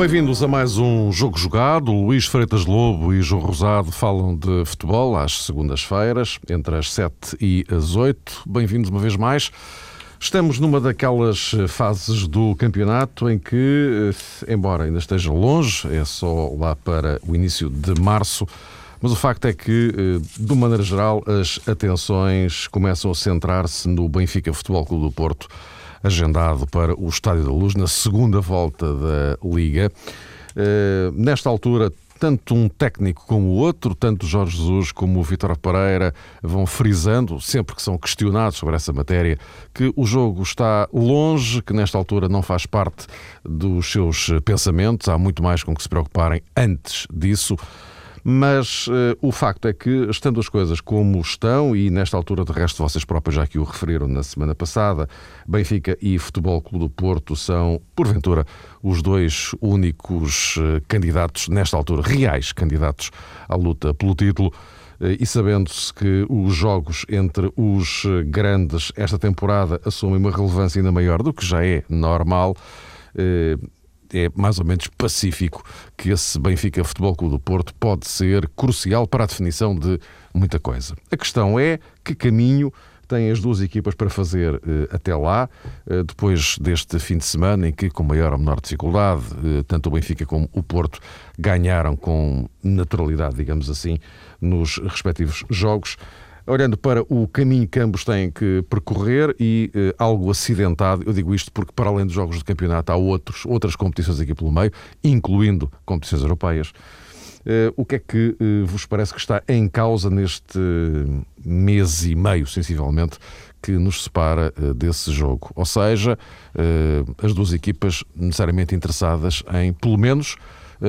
Bem-vindos a mais um Jogo Jogado. Luís Freitas Lobo e João Rosado falam de futebol às segundas-feiras, entre as 7 e as 8. Bem-vindos uma vez mais. Estamos numa daquelas fases do campeonato em que, eh, embora ainda esteja longe, é só lá para o início de março, mas o facto é que, eh, de maneira geral, as atenções começam a centrar-se no Benfica Futebol Clube do Porto agendado para o Estádio da Luz na segunda volta da Liga. Uh, nesta altura, tanto um técnico como o outro, tanto Jorge Jesus como o Vitor Pereira, vão frisando, sempre que são questionados sobre essa matéria, que o jogo está longe, que nesta altura não faz parte dos seus pensamentos, há muito mais com que se preocuparem antes disso. Mas uh, o facto é que, estando as coisas como estão, e nesta altura, de resto, vocês próprios já que o referiram na semana passada, Benfica e Futebol Clube do Porto são, porventura, os dois únicos uh, candidatos, nesta altura, reais candidatos à luta pelo título. Eh, e sabendo-se que os jogos entre os grandes esta temporada assumem uma relevância ainda maior do que já é normal, é mais ou menos pacífico que esse Benfica Futebol Clube do Porto pode ser crucial para a definição de muita coisa. A questão é que caminho têm as duas equipas para fazer uh, até lá, uh, depois deste fim de semana em que, com maior ou menor dificuldade, uh, tanto o Benfica como o Porto ganharam com naturalidade, digamos assim, nos respectivos jogos olhando para o caminho que ambos têm que percorrer e uh, algo acidentado, eu digo isto porque, para além dos jogos de campeonato, há outros, outras competições aqui pelo meio, incluindo competições europeias. Uh, o que é que uh, vos parece que está em causa neste mês e meio, sensivelmente, que nos separa desse jogo? Ou seja, as duas equipas necessariamente interessadas em, pelo menos,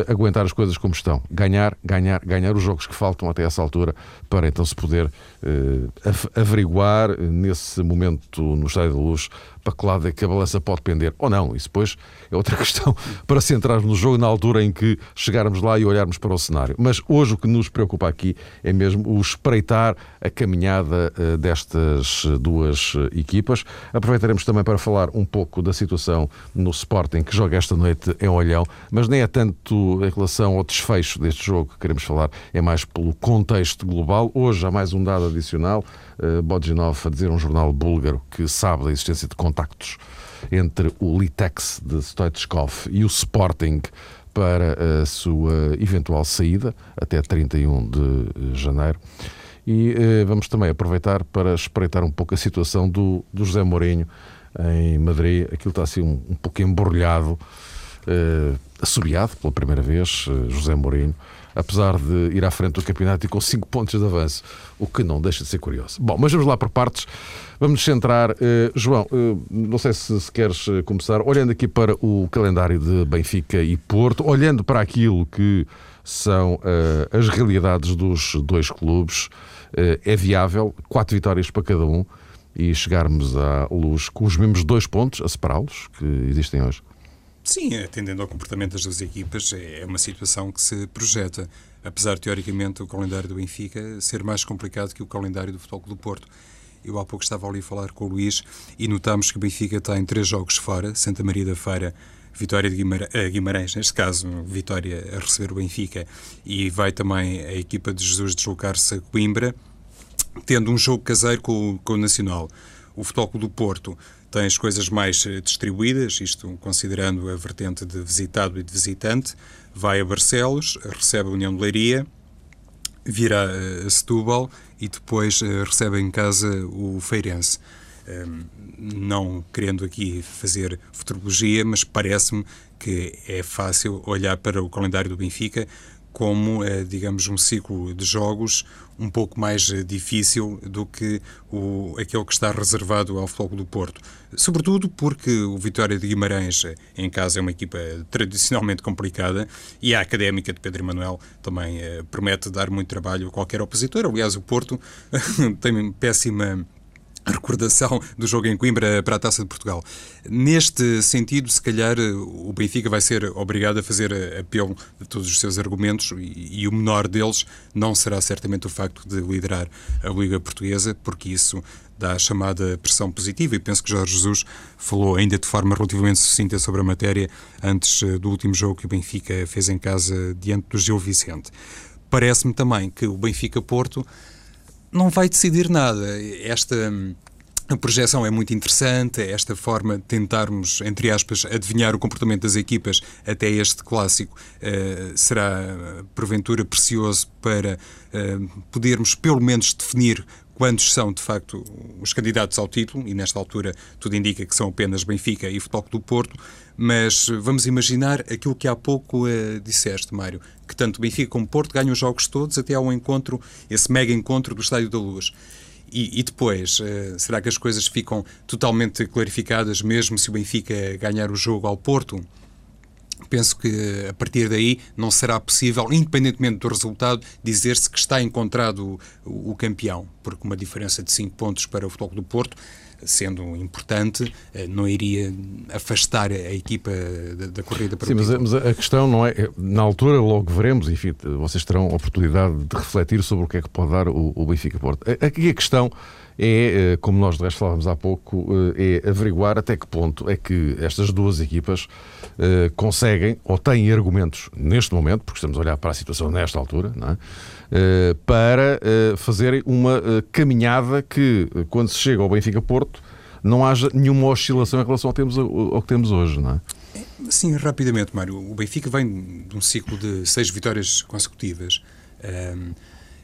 aguentar as coisas como estão. Ganhar, ganhar, ganhar os jogos que faltam até essa altura para então se poder uh, averiguar nesse momento no Estádio da Luz para que lado é que a balança pode pender ou não. Isso depois é outra questão para se entrarmos no jogo na altura em que chegarmos lá e olharmos para o cenário. Mas hoje o que nos preocupa aqui é mesmo o espreitar a caminhada uh, destas duas equipas. Aproveitaremos também para falar um pouco da situação no Sporting que joga esta noite em Olhão, mas nem é tanto em relação ao desfecho deste jogo que queremos falar, é mais pelo contexto global. Hoje há mais um dado adicional. Uh, Bodginov a dizer um jornal búlgaro que sabe da existência de contactos entre o Litex de Stoichkov e o Sporting para a sua eventual saída até 31 de janeiro. E uh, vamos também aproveitar para espreitar um pouco a situação do, do José Mourinho em Madrid. Aquilo está assim um, um pouco embrulhado, uh, assobiado pela primeira vez, uh, José Mourinho apesar de ir à frente do campeonato e com 5 pontos de avanço, o que não deixa de ser curioso. Bom, mas vamos lá por partes. Vamos nos centrar. Uh, João, uh, não sei se, se queres eh, começar, olhando aqui para o calendário de Benfica e Porto, olhando para aquilo que são uh, as realidades dos dois clubes, é viável, quatro vitórias para cada um e chegarmos à luz com os mesmos dois pontos a separá-los que existem hoje. Sim, atendendo ao comportamento das duas equipas, é uma situação que se projeta, apesar teoricamente o calendário do Benfica ser mais complicado que o calendário do Futebol do Porto. Eu há pouco estava ali a falar com o Luís e notamos que o Benfica tem três jogos fora, Santa Maria da Feira, Vitória de eh, Guimarães, neste caso, Vitória a receber o Benfica, e vai também a equipa de Jesus deslocar-se a Coimbra, tendo um jogo caseiro com, com o Nacional. O Futebol do Porto tem as coisas mais eh, distribuídas, isto considerando a vertente de visitado e de visitante, vai a Barcelos, recebe a União de Leiria, virá eh, a Setúbal e depois eh, recebe em casa o Feirense. Ehm, não querendo aqui fazer futurologia, mas parece-me que é fácil olhar para o calendário do Benfica como, digamos, um ciclo de jogos um pouco mais eh, difícil do que o, aquele que está reservado ao Futebol do Porto. Sobretudo porque o Vitória de Guimarães, eh, em casa, é uma equipa tradicionalmente complicada e a Académica de Pedro Emanuel também promete dar muito trabalho a qualquer opositor. Aliás, o Porto tem péssima recordação do jogo em Coimbra para a Taça de Portugal. Neste sentido, se calhar o Benfica vai ser obrigado a fazer apelo de todos os seus argumentos e, e, o menor deles não será certamente o facto de liderar a Liga Portuguesa, porque isso dá a chamada pressão positiva e penso que Jorge Jesus falou ainda de forma relativamente sucinta sobre a matéria antes eh, do último jogo que o Benfica fez em casa diante do Gil Vicente. Parece-me também que o Benfica-Porto não vai decidir nada. Esta a projeção é muito interessante, esta forma de tentarmos, entre aspas, adivinhar o comportamento das equipas até este clássico uh, será, porventura, precioso para uh, podermos, pelo menos, definir quantos são, de facto, os candidatos ao título, e nesta altura tudo indica que são apenas Benfica e Futebol do Porto, mas vamos imaginar aquilo que há pouco uh, disseste, Mário, que tanto Benfica como Porto ganham os jogos todos até ao encontro, esse mega encontro do Estádio da Luz. E, e depois, uh, será que as coisas ficam totalmente clarificadas mesmo se o Benfica ganhar o jogo ao Porto? Penso que a partir daí não será possível, independentemente do resultado, dizer-se que está encontrado o, o, campeão, porque uma diferença de 5 pontos para o Futebol do Porto sendo importante, eh, não iria afastar a equipa da, da corrida para Sim, o mas, mas, a questão não é. Na altura, logo veremos, enfim, vocês terão a oportunidade de refletir sobre o que é que pode dar o, o Benfica Porto. Aqui a questão é, eh, como nós de resto falávamos há pouco, eh, é averiguar até que ponto é que estas duas equipas conseguem ou têm argumentos neste momento, porque estamos a olhar para a situação nesta altura, é? Eh, para eh, fazerem uma eh, caminhada que, quando se chega ao Benfica-Porto, não haja nenhuma oscilação em relação ao que temos, ao que temos hoje, não é? Sim, rapidamente, Mário. O Benfica vem de um ciclo de seis vitórias consecutivas. Um,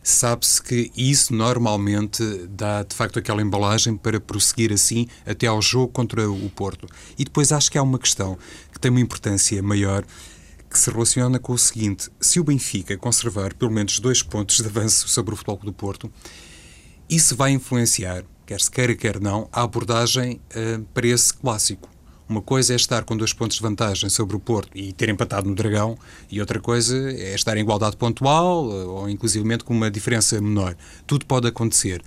Sabe-se que isso normalmente dá de facto aquela embalagem para prosseguir assim até ao jogo contra o Porto. E depois acho que há uma questão que tem uma importância maior que se relaciona com o seguinte: se o Benfica conservar pelo menos dois pontos de avanço sobre o Futebol do Porto, isso vai influenciar, quer se queira, quer não, a abordagem uh, para esse clássico. Uma coisa é estar com dois pontos de vantagem sobre o Porto e ter empatado no Dragão, e outra coisa é estar em igualdade pontual ou inclusivamente com uma diferença menor. Tudo pode acontecer.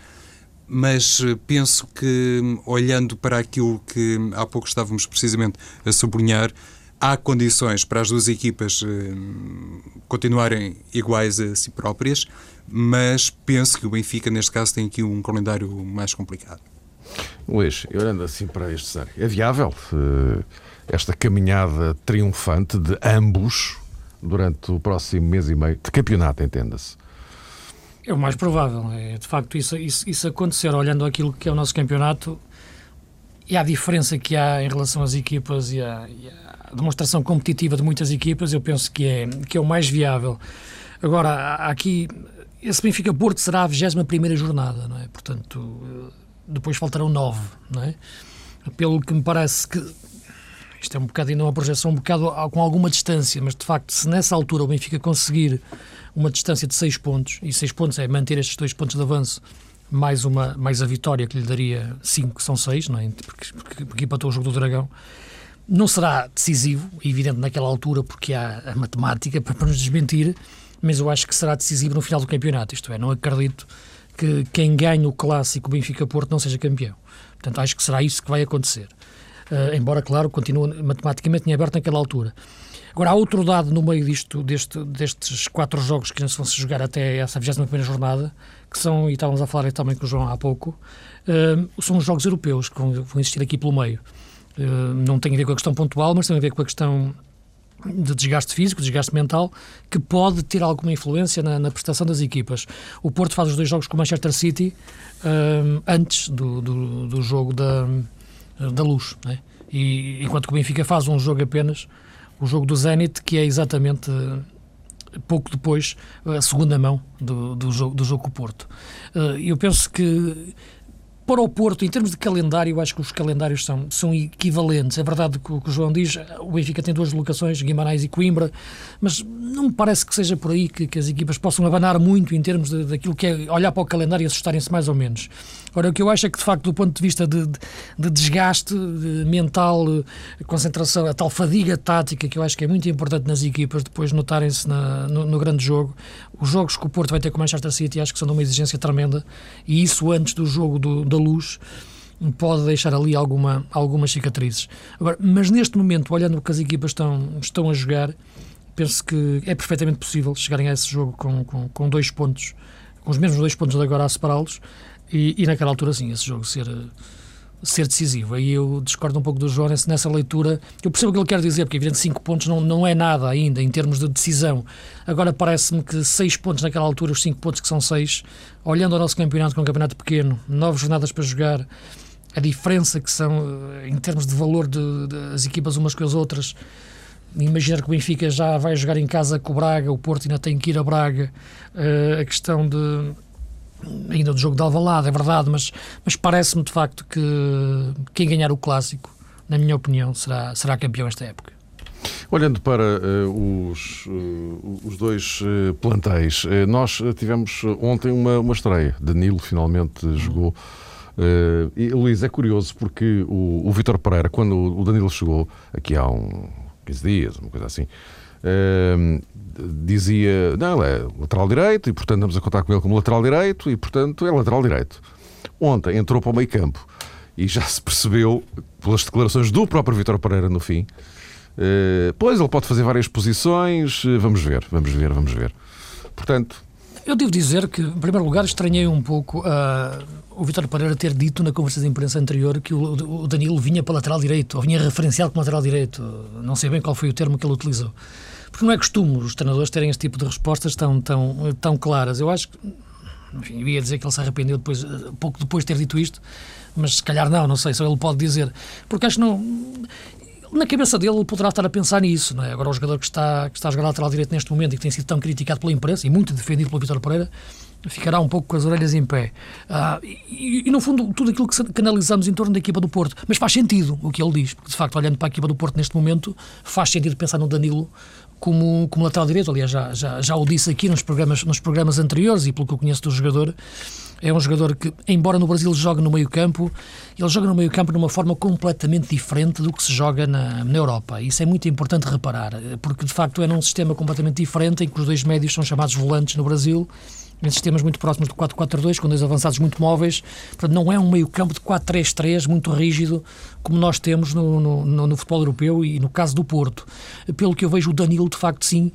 Mas uh, penso que, olhando para aquilo que há pouco estávamos precisamente a sublinhar, há condições para as duas equipas eh, continuarem iguais a si próprias, mas penso que o Benfica, neste caso, tem aqui um calendário mais complicado. Luís, olhando assim para este cenário, é viável uh, esta caminhada triunfante de ambos durante o próximo mês e meio de campeonato, entenda-se? É o mais provável. É, de facto, isso, isso, isso acontecer olhando aquilo que é o nosso campeonato e a diferença que há em relação às equipas e a demonstração competitiva de muitas equipas, eu penso que é, que é o mais viável. Agora, aqui, esse Benfica-Porto será a 21 jornada, não é? Portanto, depois faltarão nove, não é? Pelo que me parece que isto é um bocado ainda uma projeção um bocado com alguma distância, mas de facto, se nessa altura o Benfica conseguir uma distância de seis pontos, e seis pontos é manter estes dois pontos de avanço, mais, uma, mais a vitória que lhe daria cinco, são seis, não é? porque, porque, porque empatou o jogo do Dragão, não será decisivo, evidente naquela altura, porque há a matemática para nos desmentir, mas eu acho que será decisivo no final do campeonato. Isto é, não acredito que quem ganha o clássico Benfica-Porto não seja campeão. Portanto, acho que será isso que vai acontecer. Uh, embora, claro, continue matematicamente em aberto naquela altura. Agora, há outro dado no meio disto, deste, destes quatro jogos que vão se jogar até essa 21 jornada, que são, e estávamos a falar também com o João há pouco, uh, são os jogos europeus que vão, vão existir aqui pelo meio. Eh, não tem a ver com a questão pontual, mas tem a ver com a questão de desgaste físico, desgaste mental, que pode ter alguma influência na, na, prestação das equipas. O Porto faz os dois jogos com o Manchester City um, antes do, do, do, jogo da, da luz, né? e, enquanto que o Benfica faz um jogo apenas, o jogo do Zenit, que é exatamente eh, pouco depois a segunda mão do, do, jogo, do jogo com o Porto. Eu penso que para o Porto, em termos de calendário, eu acho que os calendários são, são equivalentes. É verdade que o que o João diz, o Benfica tem duas locações, Guimarães e Coimbra, mas não me parece que seja por aí que, que as equipas possam abanar muito em termos de, daquilo que é olhar para o calendário e assustarem-se mais ou menos. Ora, o que eu acho é que, de facto, do ponto de vista de, de, de desgaste de mental, concentração, a tal fadiga tática, que eu acho que é muito importante nas equipas, depois notarem-se no, no, grande jogo, os jogos que o Porto vai ter com o Manchester City acho que são de uma exigência tremenda, e isso antes do jogo do, da luz pode deixar ali alguma, algumas cicatrizes. Agora, mas neste momento, olhando o que as equipas estão, estão a jogar, penso que é perfeitamente possível chegarem a esse jogo com, com, com dois pontos, com os mesmos dois pontos de agora a separá-los, e, e naquela altura, sim, esse jogo ser ser decisivo. Aí eu discordo um pouco do João nessa leitura. Eu percebo o que ele quer dizer, porque evidente 5 pontos não, não é nada ainda em termos de decisão. Agora parece-me que 6 pontos naquela altura, os 5 pontos que são 6, olhando o nosso campeonato com um campeonato pequeno, nove jornadas para jogar, a diferença que são eh, em termos de valor das equipas umas com as outras. Imaginar que o Benfica já vai jogar em casa com o Braga, o Porto ainda tem que ir a Braga, uh, a questão de ainda do jogo de Alvalade, é verdade, mas, mas parece-me de facto que quem ganhar o clássico, na minha opinião, será, será campeão esta época. Olhando para uh, os, uh, os dois uh, plantéis, nós tivemos ontem uma, uma estreia. Danilo finalmente uhum. jogou. e Luís, é curioso porque o, o Vitor Pereira, quando o Danilo chegou, aqui há um 15 dias, uma coisa assim, dizia, não, ele é lateral direito e, portanto, estamos a contar com ele como lateral direito e, portanto, é lateral direito. Ontem entrou para o meio campo e já se percebeu, pelas declarações do próprio Vitor Pereira no fim, uh, pois ele pode fazer várias posições, uh, vamos ver, vamos ver, vamos ver. Portanto. Eu devo dizer que, em primeiro lugar, estranhei um pouco uh, o Vitor Pereira ter dito na conversa de imprensa anterior que o, o Danilo vinha para lateral direito, ou vinha referenciado como lateral direito. Não sei bem qual foi o termo que ele utilizou. Porque não é costume os treinadores terem este tipo de respostas tão, tão, tão claras. Eu acho que. Enfim, eu ia dizer que ele se arrependeu depois, pouco depois de ter dito isto, mas se calhar não, não sei, só ele pode dizer. Porque acho que não. Na cabeça dele, ele poderá estar a pensar nisso, não é? Agora, o jogador que está, que está a jogar lateral direito neste momento e que tem sido tão criticado pela imprensa e muito defendido pelo Vitor Pereira, ficará um pouco com as orelhas em pé. Ah, e, e, no fundo, tudo aquilo que, analisamos em torno da equipa do Porto. Mas faz sentido o que ele diz, porque de facto, olhando para a equipa do Porto neste momento, faz sentido pensar no Danilo como, como lateral direito. Aliás, já, já, já o disse aqui nos programas, nos programas anteriores e pelo que eu conheço do jogador. É um jogador que, embora no Brasil jogue no meio-campo, ele joga no meio-campo de uma forma completamente diferente do que se joga na, na Europa. Isso é muito importante reparar, porque de facto é num sistema completamente diferente em que os dois médios são chamados volantes no Brasil em sistemas muito próximos do 4-4-2, com dois avançados muito móveis. Portanto, não é um meio-campo de 4-3-3 muito rígido, como nós temos no, no, no, futebol europeu e no caso do Porto. Pelo que eu vejo, o Danilo, de facto, sim,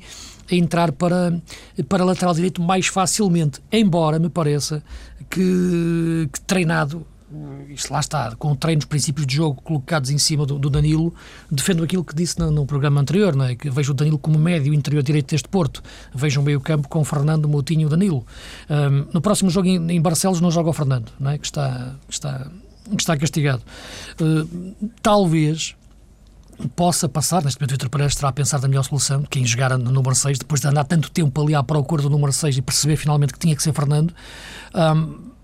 a entrar para, para lateral direito mais facilmente, embora me pareça que, que treinado isto lá está, com treinos, princípios de jogo colocados em cima do, do Danilo, defendo aquilo que disse no, no, programa anterior, não é? que vejo o Danilo como médio interior direito deste Porto, vejo um meio campo com Fernando, Moutinho e Danilo. Um, no próximo jogo em, em, Barcelos não joga o Fernando, não é? que, está, que, está, que está castigado. Uh, talvez possa passar, neste momento o Vitor Pereira estará a pensar da melhor solução, quem jogar no número 6, depois de andar tanto tempo ali à procura do número 6 e perceber finalmente que tinha que ser Fernando, um,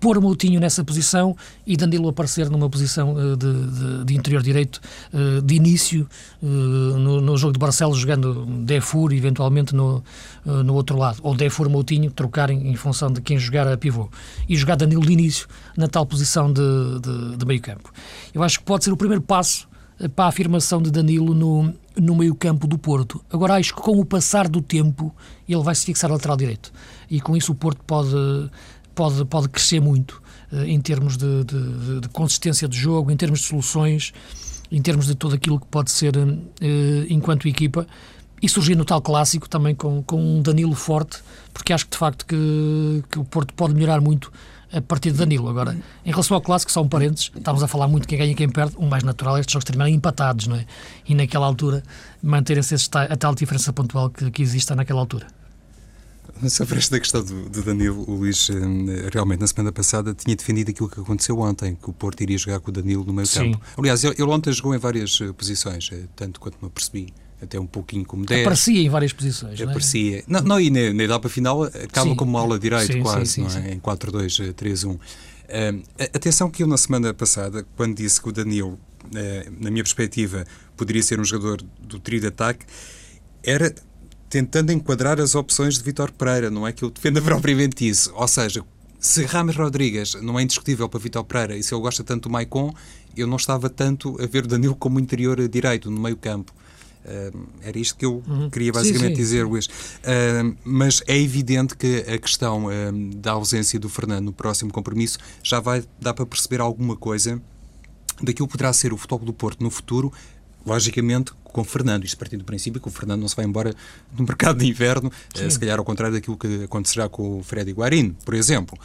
pôr Moutinho nessa posição e Danilo aparecer numa posição uh, de, de, de, interior direito uh, de início uh, no, no, jogo de Barcelos, jogando Defur eventualmente no, no outro lado, ou Defur Moutinho, trocarem em função de quem jogar a pivô, e jogar Danilo de início na tal posição de, de, de meio campo. Eu acho que pode ser o primeiro passo para a afirmação de Danilo no, no meio campo do Porto. Agora acho que com o passar do tempo ele vai se fixar lateral direito e com isso o Porto pode pode, pode crescer muito uh, em termos de, de, de, consistência de jogo, em termos de soluções, em termos de tudo aquilo que pode ser uh, enquanto equipa. E surgir no tal clássico também com, com um Danilo forte, porque acho que de facto que, que o Porto pode melhorar muito a partir de Danilo. Agora, em relação ao clássico, só um parênteses, estávamos a falar muito quem ganha e quem perde, o mais natural é estes jogos terminarem empatados, não é? E naquela altura manterem-se a tal diferença pontual que, que existe naquela altura. Sobre esta questão do, do, Danilo, o Luís eh, realmente na semana passada tinha defendido aquilo que aconteceu ontem, que o Porto iria jogar com o Danilo no meio Sim. campo. Aliás, ele, ele ontem jogou em várias eh, posições, eh, tanto quanto me apercebi até um pouquinho como 10. Aparecia em várias posições. Aparecia. Não, é? não, não e na, na etapa final acaba sim. como uma aula direito, sim, quase, sim, não é? Em 4-2-3-1. Uh, atenção que eu na semana passada, quando disse que o Danilo, uh, na minha perspectiva, poderia ser um jogador do trio de ataque, era tentando enquadrar as opções de Vitor Pereira, não é que eu defenda propriamente isso. Ou seja, se Rames Rodrigues não é indiscutível para Vitor Pereira e se ele gosta tanto do Maicon, eu não estava tanto a ver o Danilo como interior direito, no meio campo. Uh, era isto que eu uhum. queria basicamente sim, sim. dizer, Luís. Uh, mas é evidente que a questão uh, da ausência do Fernando no próximo compromisso já vai dar para perceber alguma coisa daquilo que poderá ser o Futebol do Porto no futuro, logicamente com o Fernando. Isto partindo do princípio que o Fernando não se vai embora no mercado de inverno, se calhar ao contrário daquilo que acontecerá com o Freddy Guarino, por exemplo.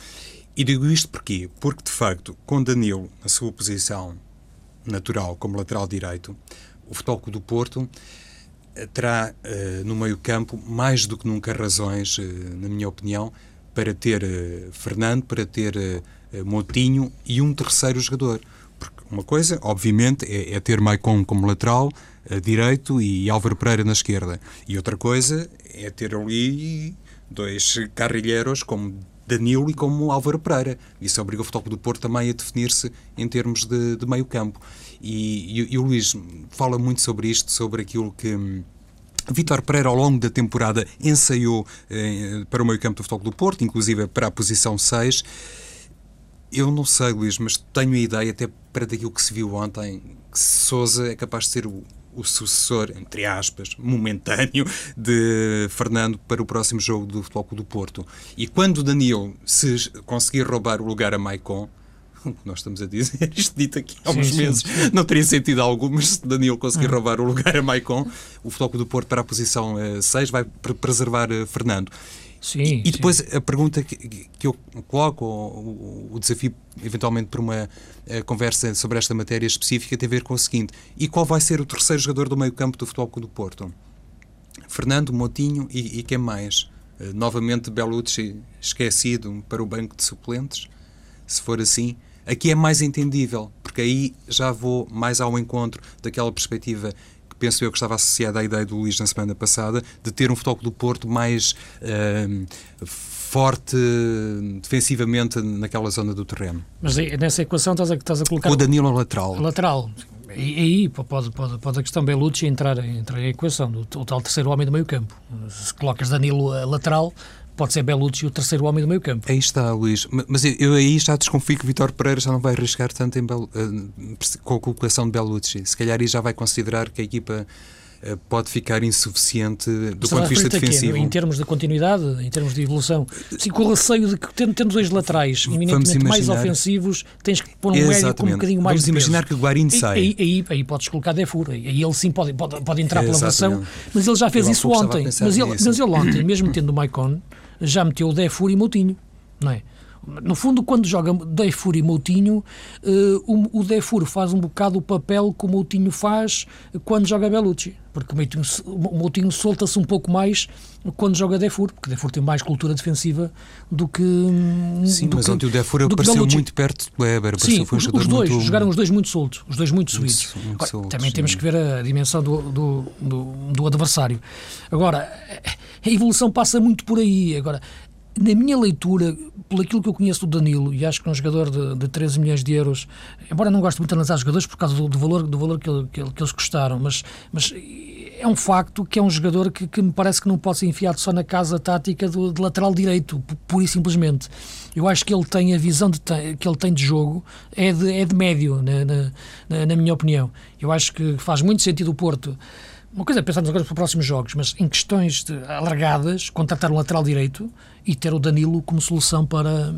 E digo isto porquê? Porque, de facto, com Danilo na sua posição natural como lateral direito, o Futebol do Porto eh, terá uh, no meio-campo mais do que nunca razões, uh, na minha opinião, para ter uh, Fernando, para ter Motinho e um terceiro jogador. Uma coisa, obviamente, é, é ter Maicon como lateral direito e Álvaro Pereira na esquerda. E outra coisa é ter ali dois carrilheiros como Danilo e como Álvaro Pereira. Isso obriga o Futebol do Porto também a definir-se em termos de, de meio campo. E, e, e, o Luís fala muito sobre isto, sobre aquilo que... Hum, Vítor Pereira, ao longo da temporada, ensaiou eh, para o meio campo do Futebol do Porto, inclusive para a posição 6. Eu não sei, Luís, mas tenho a ideia, até para daquilo que se viu ontem, que Souza é capaz de ser o, o sucessor, entre aspas, momentâneo de Fernando para o próximo jogo do Futebol Clube do Porto. E quando Daniel se conseguir roubar o lugar a Maicon, o que nós estamos a dizer, isto dito aqui há uns sim, meses, sim. não teria sentido algum, mas se Daniel conseguir ah. roubar o lugar a Maicon, o Futebol Clube do Porto para a posição 6 uh, vai preservar uh, Fernando. Sim, e, e depois sim. a pergunta que, que eu coloco, o, o desafio eventualmente para uma uh, conversa sobre esta matéria específica, tem a ver com o seguinte: e qual vai ser o terceiro jogador do meio-campo do Futebol Clube do Porto? Fernando, Motinho e, e quem mais? Uh, novamente Belucci esquecido para o banco de suplentes? Se for assim, aqui é mais entendível, porque aí já vou mais ao encontro daquela perspectiva penso eu que estava associada à ideia do Luís na semana passada, de ter um futebol do Porto mais uh, forte defensivamente naquela zona do terreno. Mas nessa equação estás a, estás a colocar... O Danilo lateral. Lateral. E aí pode, pode, pode a questão Belucci entrar, entrar em equação, o, o tal terceiro homem do meio campo. Se colocas Danilo lateral, pode ser Belucci o terceiro homem do meio campo. Aí está, Luís. Mas eu, eu aí já desconfio que Vitor Pereira já não vai arriscar tanto em Bel, uh, com a colocação de Belucci. Se calhar aí já vai considerar que a equipa uh, pode ficar insuficiente do ponto de vista defensivo. Aqui, em termos de continuidade, em termos de evolução. Sim, com o receio de que, tendo, tendo dois laterais eminentemente mais ofensivos, tens que pôr um Exatamente. médio com um bocadinho mais Vamos imaginar que o Guarini sai. Aí, aí, aí, podes colocar Defur. Aí ele sim pode, pode, pode entrar pela versão, mas ele já fez eu isso ontem. Mas ele, mas ele ontem, mesmo tendo o Maicon já meteu Defur e Moutinho, não é? No fundo, quando joga Defur e Moutinho, uh, o, o Defur faz um bocado o papel que o Moutinho faz quando joga Belucci. Porque o Moutinho, o Moutinho solta-se um pouco mais quando joga Defur, porque Defur tem mais cultura defensiva do que. Sim, do mas que, ontem o Defur apareceu muito perto do Weber. Sim, foi um os, os dois, muito... jogaram os dois muito soltos, os dois muito soltos, também sim. temos que ver a dimensão do, do, do, do adversário. Agora, a evolução passa muito por aí. Agora, na minha leitura, por aquilo que eu conheço do Danilo, e acho que é um jogador de, de 13 milhões de euros, embora não goste muito de analisar jogadores por causa do, do valor, do valor que, que, que, eles custaram, mas, mas é um facto que é um jogador que, que me parece que não pode ser enfiado só na casa tática do, de lateral direito, pura e simplesmente. Eu acho que ele tem a visão de, que ele tem de jogo é de, é de médio, na, na, na minha opinião. Eu acho que faz muito sentido o Porto uma coisa é pensarmos agora para os próximos jogos, mas em questões de, alargadas, contratar um lateral direito e ter o Danilo como solução para,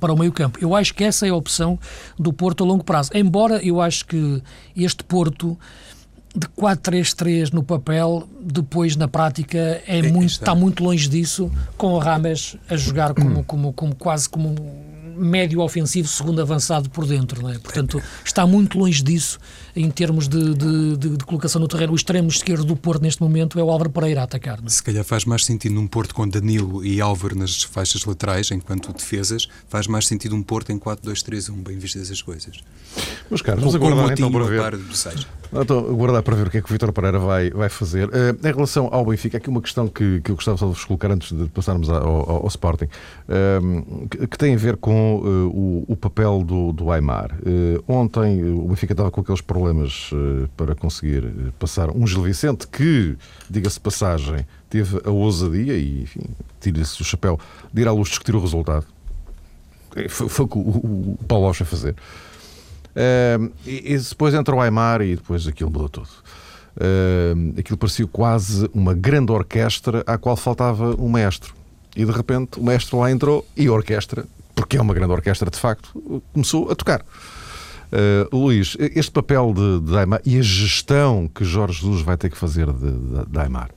para o meio-campo. Eu acho que essa é a opção do Porto a longo prazo. Embora eu acho que este Porto de 4-3-3 no papel, depois na prática é, é muito, está muito longe disso, com o Rames a jogar como, como, como quase como médio ofensivo, segundo avançado por dentro. Não é? Portanto, está muito longe disso em termos de, de, de, de colocação no terreno. O extremo esquerdo do Porto neste momento é o Álvaro Pereira a atacar. Não é? Se calhar faz mais sentido num Porto com Danilo e Álvaro nas faixas laterais, enquanto defesas, faz mais sentido um Porto em 4-2-3-1, bem vistas as coisas. Mas, caros, vamos aguardar então para ver. Então, aguardar para ver o que é que o Vitor Pereira vai, vai fazer. Uh, em relação ao Benfica, aqui uma questão que, que eu gostava só de vos colocar antes de passarmos ao, ao, ao Sporting, uh, que, que, tem a ver com uh, o, o, papel do, do Aymar. ontem o Benfica estava com aqueles problemas para conseguir passar um Gil Vicente que, diga-se passagem, teve a ousadia e, enfim, tira-se o chapéu de ir à luz discutir o resultado. Foi, foi o que o, Paulo Rocha fazer. Uh, e, e, depois entra o Aymar e depois aquilo mudou tudo. Uh, aquilo parecia quase uma grande orquestra à qual faltava um maestro. E de repente o maestro lá entrou e a orquestra, porque é uma grande orquestra de facto, começou a tocar. Uh, Luís, este papel de, de e a gestão que Jorge Jesus vai ter que fazer de, de, de?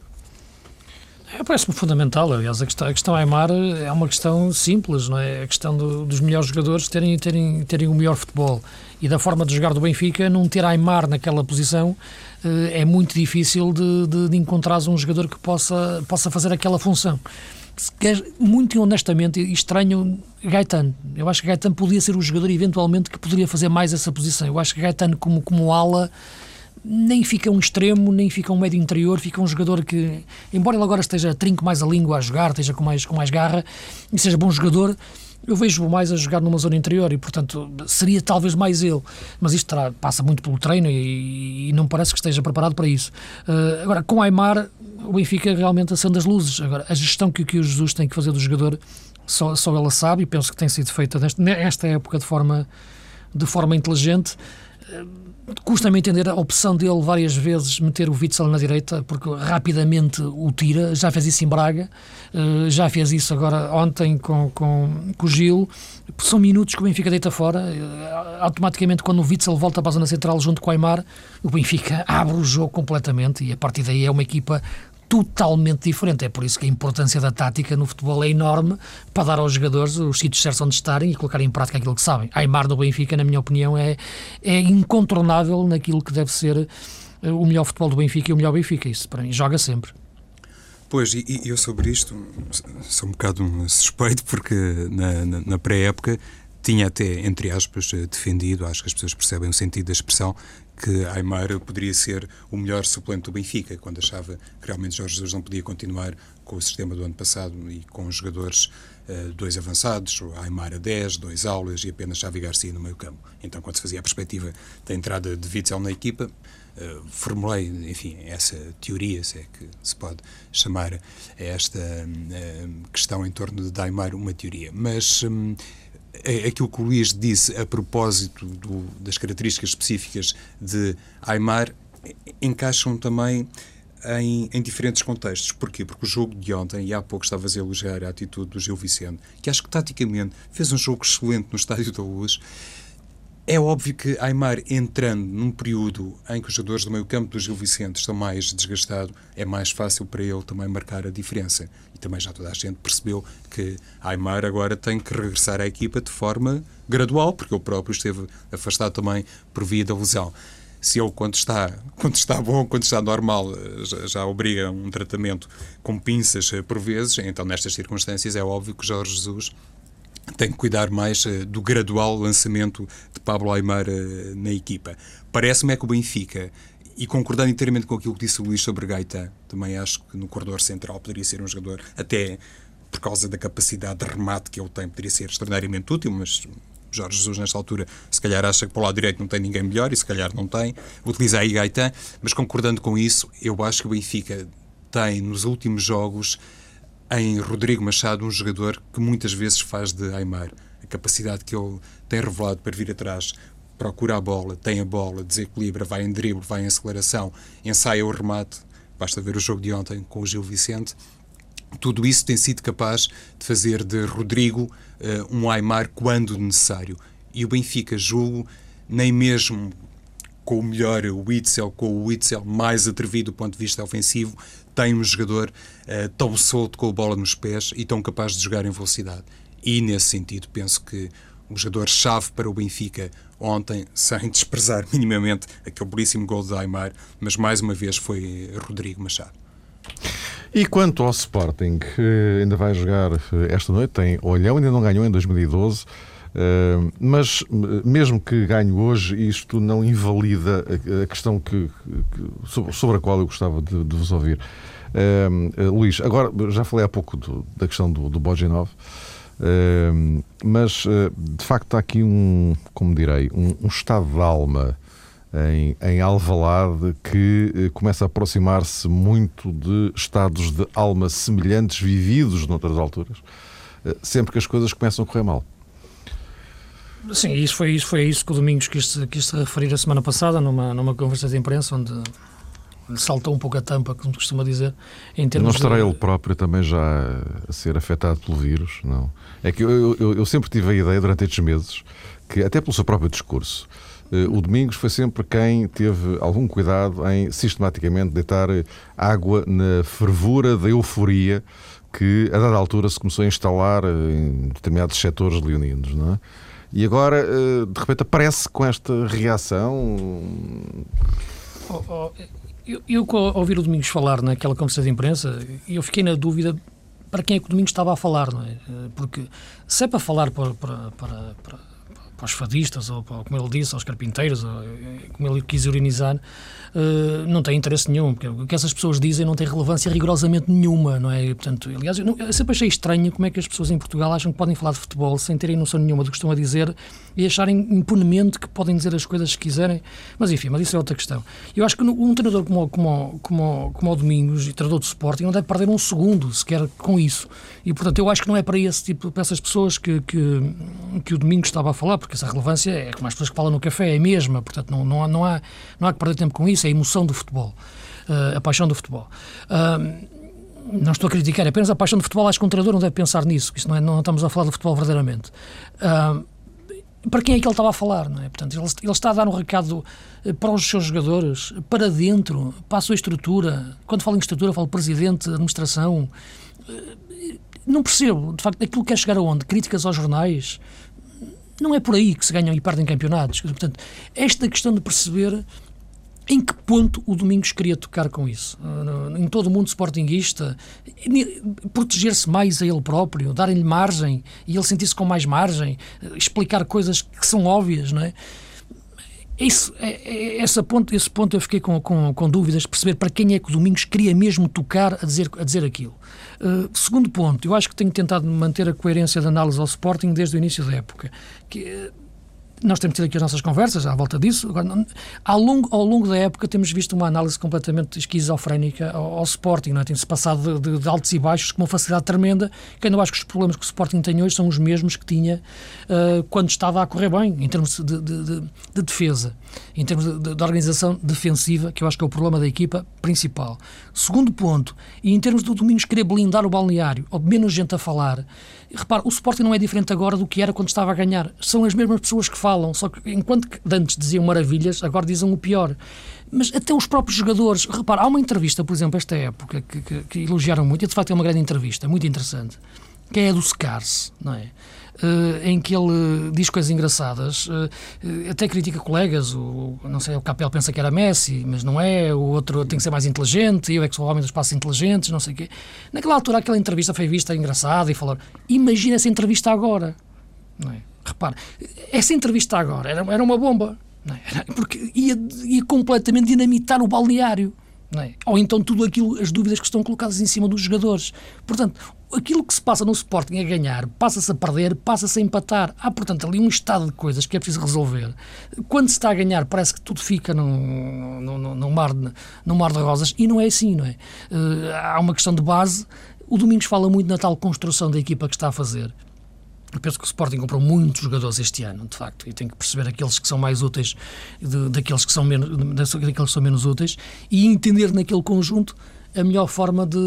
É, Parece-me fundamental. Aliás, a questão, a questão Aymar é uma questão simples, não é? A questão do, dos melhores jogadores terem, terem, terem o melhor futebol. E da forma de jogar do Benfica, não ter Aymar naquela posição eh, é muito difícil de, de, de encontrar um jogador que possa, possa fazer aquela função. Muito honestamente, estranho Gaetano. Eu acho que Gaetano podia ser o jogador, eventualmente, que poderia fazer mais essa posição. Eu acho que Gaetano, como, como ala nem fica um extremo, nem fica um médio interior, fica um jogador que, embora ele agora esteja trinco mais a língua a jogar, esteja com mais, com mais garra e seja bom jogador, eu vejo-o mais a jogar numa zona interior e, portanto, seria talvez mais ele. Mas isto terá, passa muito pelo treino e, e, não parece que esteja preparado para isso. Uh, agora, com Aymar, o Benfica realmente acende as luzes. Agora, a gestão que, que o Jesus tem que fazer do jogador, só, só ela sabe e penso que tem sido feita nesta época de forma, de forma inteligente. Custa-me entender a opção dele várias vezes meter o Witzel na direita, porque rapidamente o tira. Já fez isso em Braga, eh, já fez isso agora ontem com, com, com o Gil. São minutos que o Benfica deita fora. Eh, automaticamente, quando o Witzel volta para a zona central junto com o Aymar, o Benfica abre o jogo completamente e a partir daí é uma equipa totalmente diferente. É por isso que a importância da tática no futebol é enorme para dar aos jogadores os sítios certos onde estarem e colocar em prática aquilo que sabem. Aymar no Benfica, na minha opinião, é, é incontornável naquilo que deve ser eh, o melhor futebol do Benfica e o melhor Benfica. Isso para mim joga sempre. Pois, e eu sobre isto sou um bocado suspeito porque na, na, na pré-época tinha até, entre aspas, defendido, acho que as pessoas percebem o sentido da expressão, que Aymar poderia ser o melhor suplente do Benfica, quando achava que realmente Jorge Jesus não podia continuar com o sistema do ano passado e com os jogadores uh, dois avançados, Aymar a 10, dois aulas e apenas Xavi Garcia no meio campo. Então, quando se fazia a perspectiva da entrada de Witzel na equipa, uh, formulei, enfim, essa teoria, se é que se pode chamar esta uh, questão em torno de Aymar uma teoria. Mas... Um, é aquilo que o Luís disse a propósito do, das características específicas de Aymar encaixam também em, em, diferentes contextos. Porquê? Porque o jogo de ontem, e há pouco estavas a elogiar a atitude do Gil Vicente, que acho que taticamente fez um jogo excelente no Estádio da Luz, é óbvio que Aymar entrando num período em que os jogadores do meio campo do Gil Vicente estão mais desgastados, é mais fácil para ele também marcar a diferença. E também já toda a gente percebeu que Aymar agora tem que regressar à equipa de forma gradual, porque ele próprio esteve afastado também por via da lesão. Se ele, quando está, quando está bom, quando está normal, já, já obriga um tratamento com pinças por vezes, então nestas circunstâncias é óbvio que Jorge Jesus tem que cuidar mais uh, do gradual lançamento de Pablo Aymar uh, na equipa. Parece-me é que o Benfica, e concordando inteiramente com aquilo que disse o Luís sobre Gaeta, também acho que no corredor central poderia ser um jogador, até por causa da capacidade de remate que ele tem, poderia ser extraordinariamente útil, mas Jorge Jesus, nesta altura, se calhar acha que para o lado direito não tem ninguém melhor e se calhar não tem. Utiliza aí Gaetan, mas concordando com isso, eu acho que o Benfica tem nos últimos jogos em Rodrigo Machado um jogador que muitas vezes faz de Aymar. A capacidade que ele tem revelado para vir atrás, procura a bola, tem a bola, desequilibra, vai em drible, vai em aceleração, ensaia o remate. Basta ver o jogo de ontem com o Gil Vicente. Tudo isso tem sido capaz de fazer de Rodrigo uh, um Aymar quando necessário. E o Benfica, julgo, nem mesmo com o melhor Witzel, com o Witzel mais atrevido do ponto de vista ofensivo, tem um jogador uh, tão solto com a bola nos pés e tão capaz de jogar em velocidade. E nesse sentido, penso que o jogador-chave para o Benfica ontem, sem desprezar minimamente aquele belíssimo gol de Aymar, mas mais uma vez foi Rodrigo Machado. E quanto ao Sporting, ainda vai jogar eh, esta noite, tem Olhão, ainda não ganhou em 2012. Mas mesmo que ganhe hoje, isto não invalida a, questão que, que, sobre, a qual eu gostava de, de vos ouvir. Uh, Luís, agora já falei há pouco do, da questão do, do Bojanov, uh, mas de facto há aqui um, como direi, um, um estado de alma em, em Alvalade que começa a aproximar-se muito de estados de alma semelhantes vividos noutras alturas, sempre que as coisas começam a correr mal. Sim, isso foi, isso foi isso que o Domingos quis, quis se referir a semana passada, numa, numa conversa de imprensa, onde saltou um pouco a tampa, como costuma dizer, em termos Não estará de... ele próprio também já a ser afetado pelo vírus? Não. É que eu, eu, eu sempre tive a ideia durante estes meses que, até pelo seu próprio discurso, eh, o Domingos foi sempre quem teve algum cuidado em sistematicamente deitar água na fervura da euforia que, a dada altura, se começou a instalar em determinados setores leoninos, não é? E agora, eh, de repente, aparece com esta reação. Oh, oh, eu, eu, ao ouvir o Domingos falar naquela conversa de imprensa, eu fiquei na dúvida para quem é que o Domingos estava a falar, não é? Eh, porque se é para falar para, para, para, para para os fadistas, ou para, como ele disse, aos carpinteiros, ou, eh, como ele quis urinizar, uh, não tem interesse nenhum, porque o que essas pessoas dizem não tem relevância rigorosamente nenhuma, não é? Portanto, aliás, eu, eu sempre achei estranho como é que as pessoas em Portugal acham que podem falar de futebol sem terem noção nenhuma do que estão a dizer e acharem impunemente que podem dizer as coisas que quiserem, mas enfim, mas isso é outra questão. Eu acho que um treinador como, como, como, como o Domingos, e treinador de Sporting, não deve perder um segundo sequer com isso. E, portanto, eu acho que não é para esse tipo, para essas pessoas que, que, que o Domingos estava a falar, porque essa relevância é como as pessoas que falam no café, é a mesma, portanto não, não, há, não, há, não há que perder tempo com isso, é a emoção do futebol, uh, a paixão do futebol. Não estou a criticar, apenas a paixão do futebol, acho que um treinador não deve pensar nisso, isso não, é, não estamos a falar do futebol verdadeiramente. Para quem é que ele estava a falar, não é? Portanto, ele, ele, está a dar um recado eh, para os seus jogadores, para dentro, para a sua estrutura. Quando falo em estrutura, falo presidente, administração. Não percebo, de facto, aquilo que quer chegar aonde? Críticas aos jornais, não é por aí que se ganham e perdem campeonatos. Portanto, esta questão de perceber em que ponto o Domingos queria tocar com isso? Em todo o mundo sportinguista, proteger-se mais a ele próprio, dar-lhe margem e ele sentir-se com mais margem, explicar coisas que são óbvias, não é? Isso, é, é, esse, ponto, esse ponto eu fiquei com, com, com dúvidas perceber para quem é que o Domingos queria mesmo tocar a dizer, a dizer aquilo. Uh, segundo ponto, eu acho que tenho tentado manter a coerência da análise ao Sporting desde o início da época. Que, nós temos tido aqui as nossas conversas à volta disso. Agora, ao, longo, ao longo da época temos visto uma análise completamente esquizofrénica ao, ao Sporting. Não é? Tem-se passado de, de, de, altos e baixos com uma facilidade tremenda, que eu não acho que os problemas que o Sporting tem hoje são os mesmos que tinha uh, quando estava a correr bem, em termos de, de defesa, em termos de, organização defensiva, que eu acho que é o problema da equipa principal. Segundo ponto, e em termos do Domingos querer blindar o balneário, ou menos gente a falar, repare, o Sporting não é diferente agora do que era quando estava a ganhar. São as mesmas pessoas que falam, só que enquanto que antes diziam maravilhas, agora dizem o pior. Mas até os próprios jogadores, repara, há uma entrevista, por exemplo, esta época, que, que, que elogiaram muito, e de facto é uma grande entrevista, muito interessante, que é a do Scars, não é? Uh, em que ele diz coisas engraçadas, uh, até critica colegas, o, não sei, o Capel pensa que era Messi, mas não é, o outro tem que ser mais inteligente, eu é que sou o homem dos passos inteligentes, não sei o quê. Naquela altura aquela entrevista foi vista engraçada e falaram, imagina essa entrevista agora, não é? Repare, essa entrevista agora era, era uma bomba, é? porque ia, ia completamente dinamitar o balneário. É? Ou então tudo aquilo, as dúvidas que estão colocadas em cima dos jogadores. Portanto, aquilo que se passa no Sporting é ganhar, passa-se a perder, passa-se a empatar. Há, portanto, ali um estado de coisas que é preciso resolver. Quando se está a ganhar, parece que tudo fica no, no, no mar, no mar de rosas e não é assim, não é? Uh, há uma questão de base. O Domingos fala muito na tal construção da equipa que está a fazer. Eu penso que o Sporting comprou muitos jogadores este ano, de facto, e tem que perceber aqueles que são mais úteis de, daqueles, que são menos, daqueles que são menos úteis e entender naquele conjunto a melhor forma de,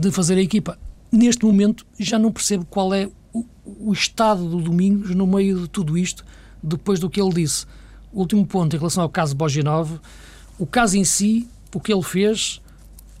de fazer a equipa. Neste momento já não percebo qual é o, o estado do Domingos no meio de tudo isto, depois do que ele disse. Último ponto em relação ao caso Boginov, o caso em si, o que ele fez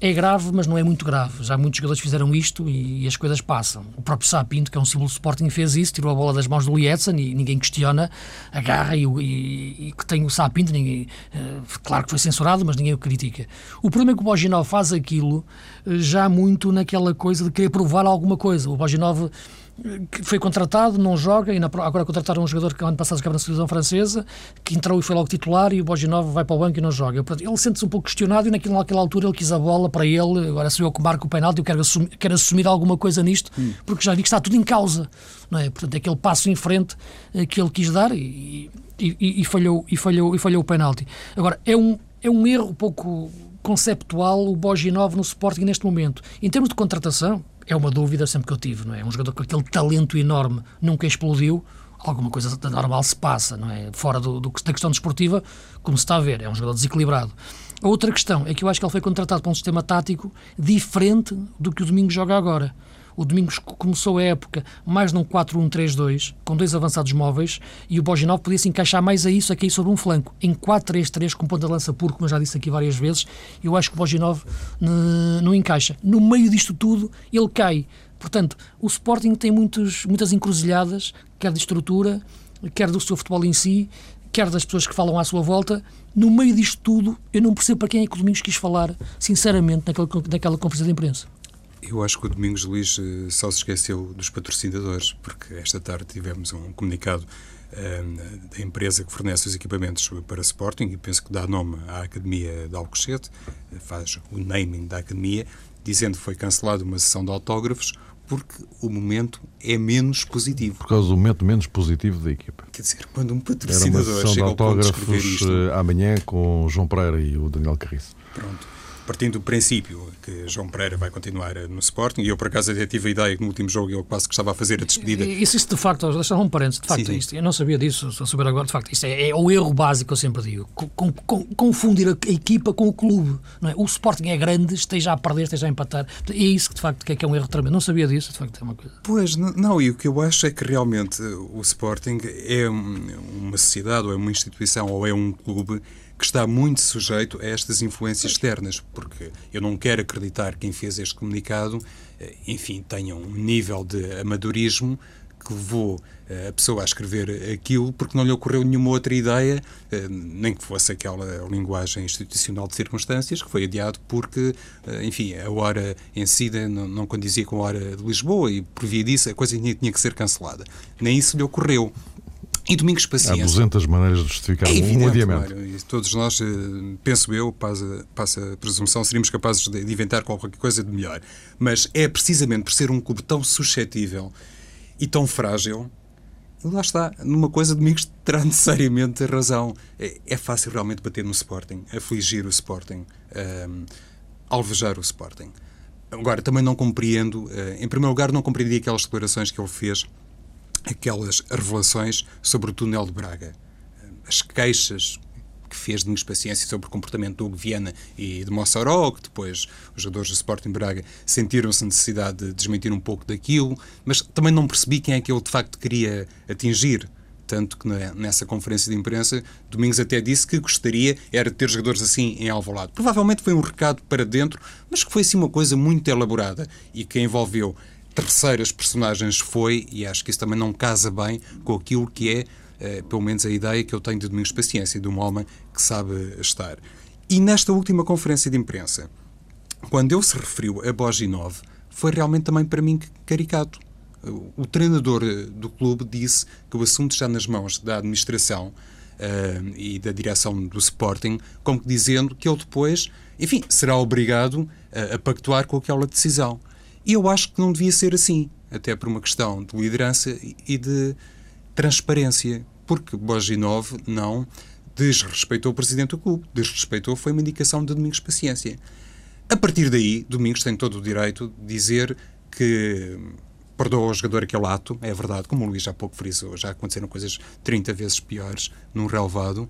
é grave, mas não é muito grave. Já muitos jogadores fizeram isto e, e as coisas passam. O próprio Sapinto, que é um símbolo do Sporting, fez isso, tirou a bola das mãos do Lietzen e ninguém questiona, agarra e, e, e que tem o Sapinto, ninguém, uh, claro que foi censurado, mas ninguém o critica. O problema é que o Boginov faz aquilo uh, já muito naquela coisa de querer provar alguma coisa. O Boginov que foi contratado, não joga, e na, agora contrataram um jogador que ano passado jogava na seleção francesa, que entrou e foi logo titular, e o Boginov vai para o banco e não joga. Ele sente-se um pouco questionado e naquela, naquela altura ele quis a bola para ele, agora sou eu que marco o penalti, eu quero assumir, quero assumir alguma coisa nisto, hum. porque já vi que está tudo em causa. Não é? Portanto, aquele passo em frente eh, que ele quis dar e, e, e, falhou, e, falhou, e falhou o penalti. Agora, é um, é um erro pouco conceptual o Boginov no Sporting neste momento. Em termos de contratação, é uma dúvida sempre que eu tive, não é? Um jogador com aquele talento enorme nunca explodiu, alguma coisa normal se passa, não é? Fora do, do, da questão desportiva, como se está a ver, é um jogador desequilibrado. A outra questão é que eu acho que ele foi contratado para um sistema tático diferente do que o Domingo joga agora. O Domingos começou a época mais num 4-1-3-2, com dois avançados móveis, e o Boginov podia se encaixar mais a isso, a cair sobre um flanco. Em 4-3-3, com ponta de lança puro, como eu já disse aqui várias vezes, eu acho que o Boginov não encaixa. No meio disto tudo, ele cai. Portanto, o Sporting tem muitos, muitas encruzilhadas, quer de estrutura, quer do seu futebol em si, quer das pessoas que falam à sua volta. No meio disto tudo, eu não percebo para quem é que o Domingos quis falar, sinceramente, naquela, naquela conferência de imprensa. Eu acho que o Domingos Luís eh, só se esqueceu dos patrocinadores, porque esta tarde tivemos um comunicado ehm, da empresa que fornece os equipamentos para Sporting e penso que dá nome à Academia de Alcochete, eh, faz o naming da Academia, dizendo que foi cancelada uma sessão de autógrafos porque o momento é menos positivo. Por causa do momento menos positivo da equipa. Quer dizer, quando um patrocinador chega ao ponto de escrever isto... Eh, amanhã com o João Pereira e o Daniel Carriço. Pronto partindo do princípio que João Pereira vai continuar no Sporting, e eu por acaso até tive a ideia que no último jogo ele quase que estava a fazer a despedida. Isso, isso de facto, deixar um parênteses, de facto, sim, sim. Isto, eu não sabia disso, só saber agora, de facto, isto é, é o erro básico que eu sempre digo, com, com, confundir a, equipa com o clube. É? O Sporting é grande, esteja a perder, esteja a empatar, é isso que de facto que é, que é um erro tremendo. Não sabia disso, de facto é uma coisa. Pois, não, e o que eu acho é que realmente o Sporting é uma sociedade, ou é uma instituição, ou é um clube que está muito sujeito a estas influências externas, porque eu não quero acreditar que quem fez este comunicado, eh, enfim, tenha um nível de amadorismo que levou eh, a pessoa a escrever aquilo porque não lhe ocorreu nenhuma outra ideia, eh, nem que fosse aquela linguagem institucional de circunstâncias, que foi adiado porque, enfim, a hora em si não condizia com a hora de Lisboa e por via disso a coisa tinha que ser cancelada. Nem isso lhe ocorreu. E Domingos Paciência. Há 200 maneiras de justificar é evidente, um adiamento. Claro, todos nós, eh, penso eu, passa, passa a presunção, seríamos capazes de inventar qualquer coisa de melhor. Mas é precisamente por ser um clube tão suscetível e tão frágil, lá está, numa coisa Domingos terá necessariamente razão. É, é fácil realmente bater no Sporting, afligir o Sporting, um, ehm, alvejar o Sporting. Agora, também não compreendo, uh, em primeiro lugar, não compreendi aquelas declarações que ele fez aquelas revelações sobre o túnel de Braga. As queixas que fez de Paciência sobre o comportamento do Hugo Viana e de Mossoró, que depois os jogadores do Sporting Braga sentiram-se necessidade de desmentir um pouco daquilo, mas também não percebi quem é que ele de facto queria atingir. Tanto que nessa conferência de imprensa, Domingos até disse que gostaria era de ter jogadores assim em Alvalade. Provavelmente foi um recado para dentro, mas que foi assim uma coisa muito elaborada e que envolveu terceiras personagens foi, e acho que isso também não casa bem com aquilo que é, eh, pelo menos, a ideia que eu tenho de Domingos Paciência, de um homem que sabe estar. E nesta última conferência de imprensa, quando ele se referiu a Boginov, foi realmente também para mim caricato. O treinador eh, do clube disse que o assunto está nas mãos da administração uh, e da direção do Sporting, como que dizendo que ele depois, enfim, será obrigado a, a pactuar com aquela decisão. E eu acho que não devia ser assim, até por uma questão de liderança e de transparência, porque Boginov não desrespeitou o presidente do clube, desrespeitou foi uma indicação de Domingos Paciência. A partir daí, Domingos tem todo o direito de dizer que perdoa ao jogador aquele ato, é verdade, como o Luís há pouco frisou, já aconteceram coisas 30 vezes piores num relevado,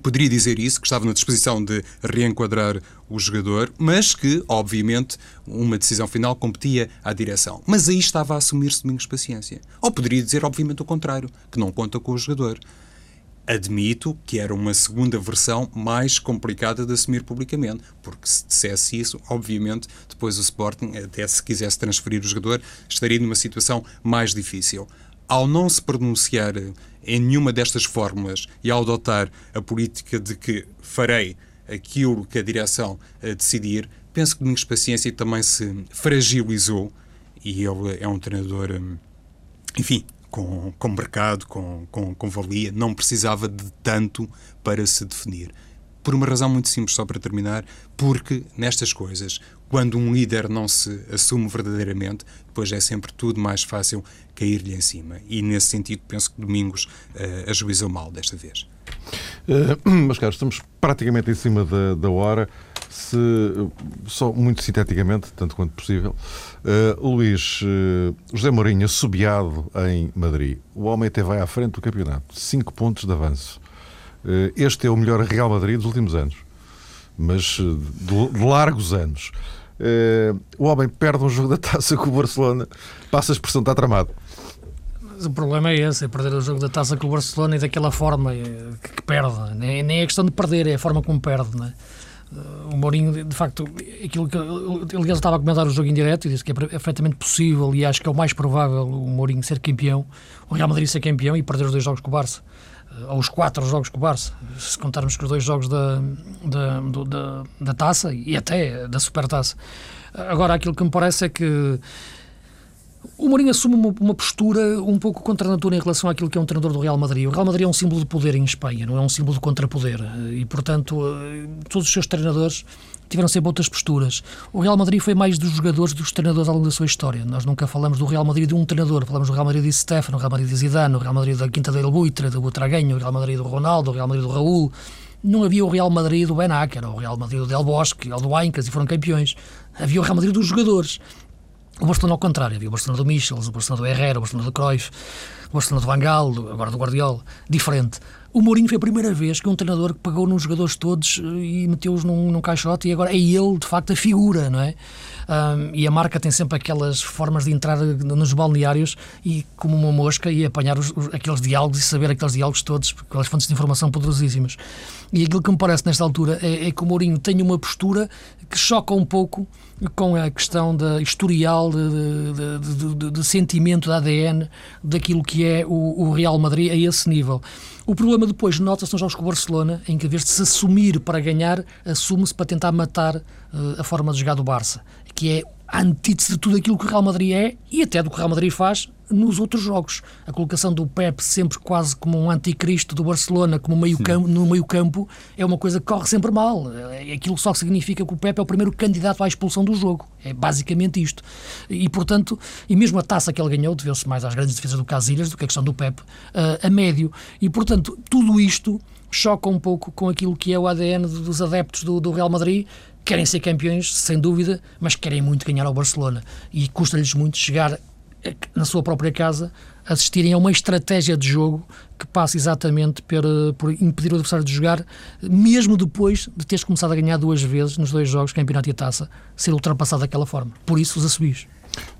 poderia dizer isso, que estava na disposição de reenquadrar o jogador, mas que, obviamente, uma decisão final competia à direção. Mas aí estava a assumir-se Domingos Paciência. Ou poderia dizer, obviamente, o contrário, que não conta com o jogador. Admito que era uma segunda versão mais complicada de assumir publicamente, porque se dissesse isso, obviamente, depois o Sporting, até se quisesse transferir o jogador, estaria numa situação mais difícil ao não se pronunciar em nenhuma destas fórmulas e ao adotar a política de que farei aquilo que a direção a decidir, penso que Domingos Paciência também se fragilizou e ele é um treinador, hum, enfim, com, com mercado, com, com, com valia, não precisava de tanto para se definir. Por uma razão muito simples, só para terminar, porque nestas coisas, quando um líder não se assume verdadeiramente, depois é sempre tudo mais fácil cair-lhe em cima. E nesse sentido, penso que Domingos uh, ajuizou mal desta vez. Uh, mas, caros, estamos praticamente em cima da, da hora. Se, só muito sinteticamente, tanto quanto possível, uh, Luís, uh, José Mourinho assobiado em Madrid. O homem até vai à frente do campeonato. Cinco pontos de avanço. Uh, este é o melhor Real Madrid dos últimos anos. mas de, de largos anos. Uh, o homem perde um jogo da taça com o Barcelona, passa a expressão, está tramado. O problema é esse, é perder o jogo da taça com o Barcelona e daquela forma que, perde. Nem, nem é questão de perder, é a forma como perde. Não é? o Mourinho, de facto, aquilo que ele estava a comentar o jogo em direto e disse que é perfeitamente possível e acho que é o mais provável o Mourinho ser campeão, o Real Madrid ser campeão e perder os dois jogos com o Barça, eh, ou os quatro jogos com o Barça, se contarmos com os dois jogos da, da, da, da taça e até da supertaça. Agora, aquilo que me parece é que o Mourinho assume uma, uma, postura um pouco contra a natura em relação àquilo que é um treinador do Real Madrid. O Real Madrid é um símbolo de poder em Espanha, não é um símbolo de contrapoder. E, portanto, eh, todos os seus treinadores tiveram sempre outras posturas. O Real Madrid foi mais dos jogadores dos treinadores ao longo da sua história. Nós nunca falamos do Real Madrid de um treinador, falamos do Real Madrid de Stefano, do Real Madrid de Zidane, do Real Madrid da Quinta del Buitre, do Butragueño, do Real Madrid do Ronaldo, do Real Madrid do Raul. Não havia o Real Madrid do Ben Acker, o Real Madrid do Del Bosque, ou do Aincas, e foram campeões. Havia o Real Madrid dos jogadores. O Barcelona ao contrário, havia o Barcelona do Michels, o Barcelona do Herrera, o Barcelona do Cruyff, o Barcelona do Van Gaal, agora do Guardiola, diferente. O Mourinho foi a primeira vez que um treinador que pagou nos jogadores todos eh, e meteu-os num, num caixote e agora é ele, de facto, a figura, não é? Um, e a marca tem sempre aquelas formas de entrar nos balneários e como uma mosca e apanhar os, os, aqueles diálogos e saber aqueles diálogos todos, aquelas fontes de informação poderosíssimas. E aquilo que me parece nesta altura é, é que o Mourinho tem uma postura que choca um pouco com a questão da historial de, de, de, de, sentimento da ADN daquilo que é o, o, Real Madrid a esse nível. O problema depois nota-se nos jogos com o Barcelona, em que, em vez de se assumir para ganhar, assume-se para tentar matar uh, a forma de jogar do Barça, que é a antítese de tudo aquilo que o Real Madrid é e até do que o Real Madrid faz nos outros jogos. A colocação do Pep sempre quase como um anticristo do Barcelona, como meio campo, no meio campo, é uma coisa que corre sempre mal. É aquilo só significa que o Pep é o primeiro candidato à expulsão do jogo. É basicamente isto. E, portanto, e mesmo a taça que ele ganhou deveu-se mais às grandes defesas do Casilhas do que a questão do Pep a médio. E, portanto, tudo isto choca um pouco com aquilo que é o ADN dos adeptos do, do Real Madrid, querem ser campeões, sem dúvida, mas querem muito ganhar ao Barcelona. E custa-lhes muito chegar na sua própria casa, assistirem a uma estratégia de jogo que passa exatamente por, por impedir o adversário de jogar, mesmo depois de teres começado a ganhar duas vezes nos dois jogos, campeonato e taça, ser ultrapassado daquela forma. Por isso, os assobios.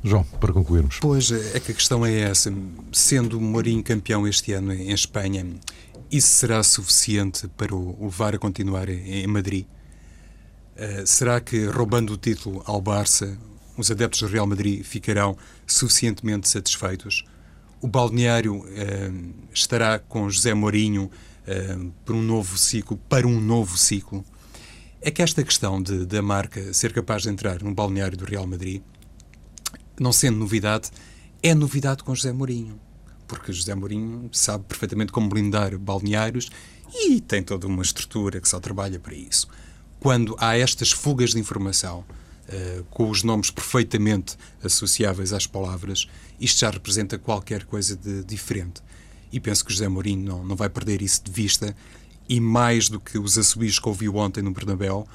João, para concluirmos. Pois, é que a questão é essa. Sendo o Mourinho campeão este ano em Espanha, isso será suficiente para o levar a continuar em Madrid? Uh, será que, roubando o título ao Barça, os adeptos do Real Madrid ficarão suficientemente satisfeitos. O balneário eh, estará com José Mourinho eh, por um novo ciclo, para um novo ciclo. É que esta questão de, da marca ser capaz de entrar no balneário do Real Madrid, não sendo novidade, é novidade com José Mourinho. Porque José Mourinho sabe perfeitamente como blindar balneários e tem toda uma estrutura que só trabalha para isso. Quando há estas fugas de informação, uh, com os nomes perfeitamente associáveis às palavras, isto já representa qualquer coisa de diferente. E penso que José Mourinho não, não vai perder isso de vista. E mais do que os assobios que ouviu ontem no Bernabéu,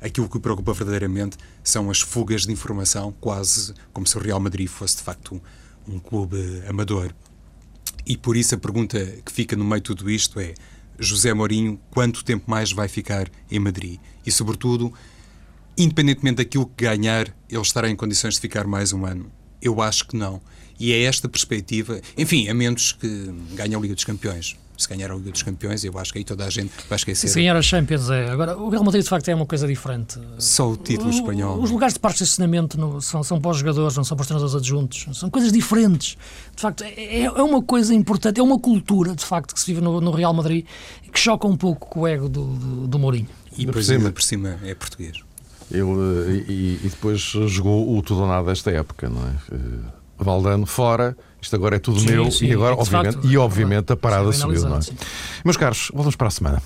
aquilo que o preocupa verdadeiramente são as fugas de informação, quase como se o Real Madrid fosse de facto um, um clube amador. E por isso a pergunta que fica no meio de tudo isto é: José Mourinho, quanto tempo mais vai ficar em Madrid? E, sobretudo, independentemente daquilo que ganhar, ele estará em condições de ficar mais um ano? Eu acho que não. E é esta perspectiva, enfim, a menos que ganhe a Liga dos Campeões. Se ganhar a Liga dos Campeões, eu acho que aí toda a gente vai esquecer. Se ganhar a Champions é. Agora, o Real Madrid de facto é uma coisa diferente. Só o título espanhol. Os lugares de parte de estacionamento no, são, são para os jogadores, não são para os treinadores adjuntos. São coisas diferentes. De facto, é, é, é uma coisa importante, é uma cultura, de facto, que se vive no, no Real Madrid que choca um pouco com o ego do, do, do Mourinho. E por cima, por cima é português. Ele, e, e, depois jogou o tudo ou nada desta época, não é? Eh, Valdano fora, isto agora é tudo sim, meu sim, e agora, obviamente, facto, e obviamente a parada subiu, não é? Meus caros, voltamos para a semana.